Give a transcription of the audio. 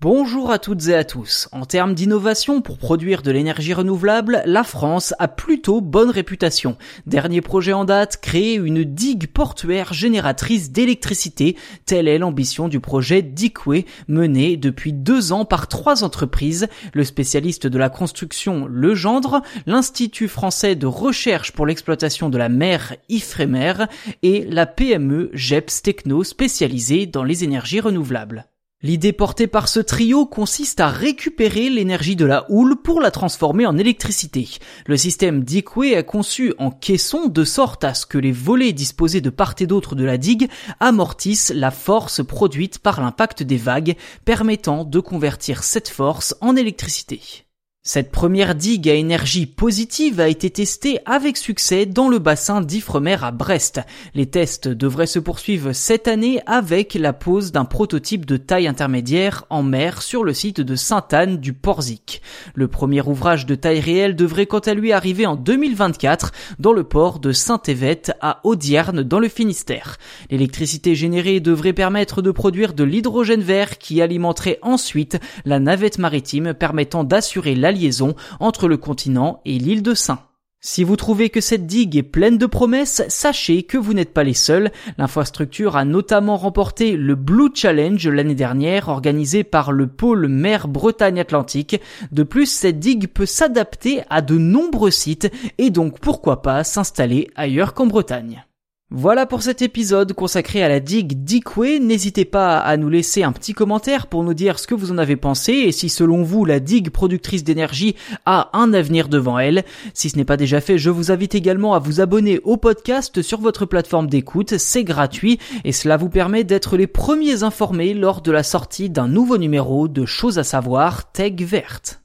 Bonjour à toutes et à tous. En termes d'innovation pour produire de l'énergie renouvelable, la France a plutôt bonne réputation. Dernier projet en date, créer une digue portuaire génératrice d'électricité. Telle est l'ambition du projet Dickway, mené depuis deux ans par trois entreprises. Le spécialiste de la construction Legendre, l'Institut français de recherche pour l'exploitation de la mer Ifremer et la PME GEPS Techno spécialisée dans les énergies renouvelables. L'idée portée par ce trio consiste à récupérer l'énergie de la houle pour la transformer en électricité. Le système Dickway est conçu en caisson de sorte à ce que les volets disposés de part et d'autre de la digue amortissent la force produite par l'impact des vagues, permettant de convertir cette force en électricité. Cette première digue à énergie positive a été testée avec succès dans le bassin d'Ifremer à Brest. Les tests devraient se poursuivre cette année avec la pose d'un prototype de taille intermédiaire en mer sur le site de Sainte-Anne du Porzic. Le premier ouvrage de taille réelle devrait quant à lui arriver en 2024 dans le port de Saint-Évette à Audierne dans le Finistère. L'électricité générée devrait permettre de produire de l'hydrogène vert qui alimenterait ensuite la navette maritime permettant d'assurer la entre le continent et l'île de Saint. Si vous trouvez que cette digue est pleine de promesses, sachez que vous n'êtes pas les seuls. L'infrastructure a notamment remporté le Blue Challenge l'année dernière organisé par le pôle mer Bretagne Atlantique. De plus, cette digue peut s'adapter à de nombreux sites et donc pourquoi pas s'installer ailleurs qu'en Bretagne. Voilà pour cet épisode consacré à la digue Dickway. N'hésitez pas à nous laisser un petit commentaire pour nous dire ce que vous en avez pensé et si selon vous la digue productrice d'énergie a un avenir devant elle. Si ce n'est pas déjà fait, je vous invite également à vous abonner au podcast sur votre plateforme d'écoute. C'est gratuit et cela vous permet d'être les premiers informés lors de la sortie d'un nouveau numéro de choses à savoir Tech Verte.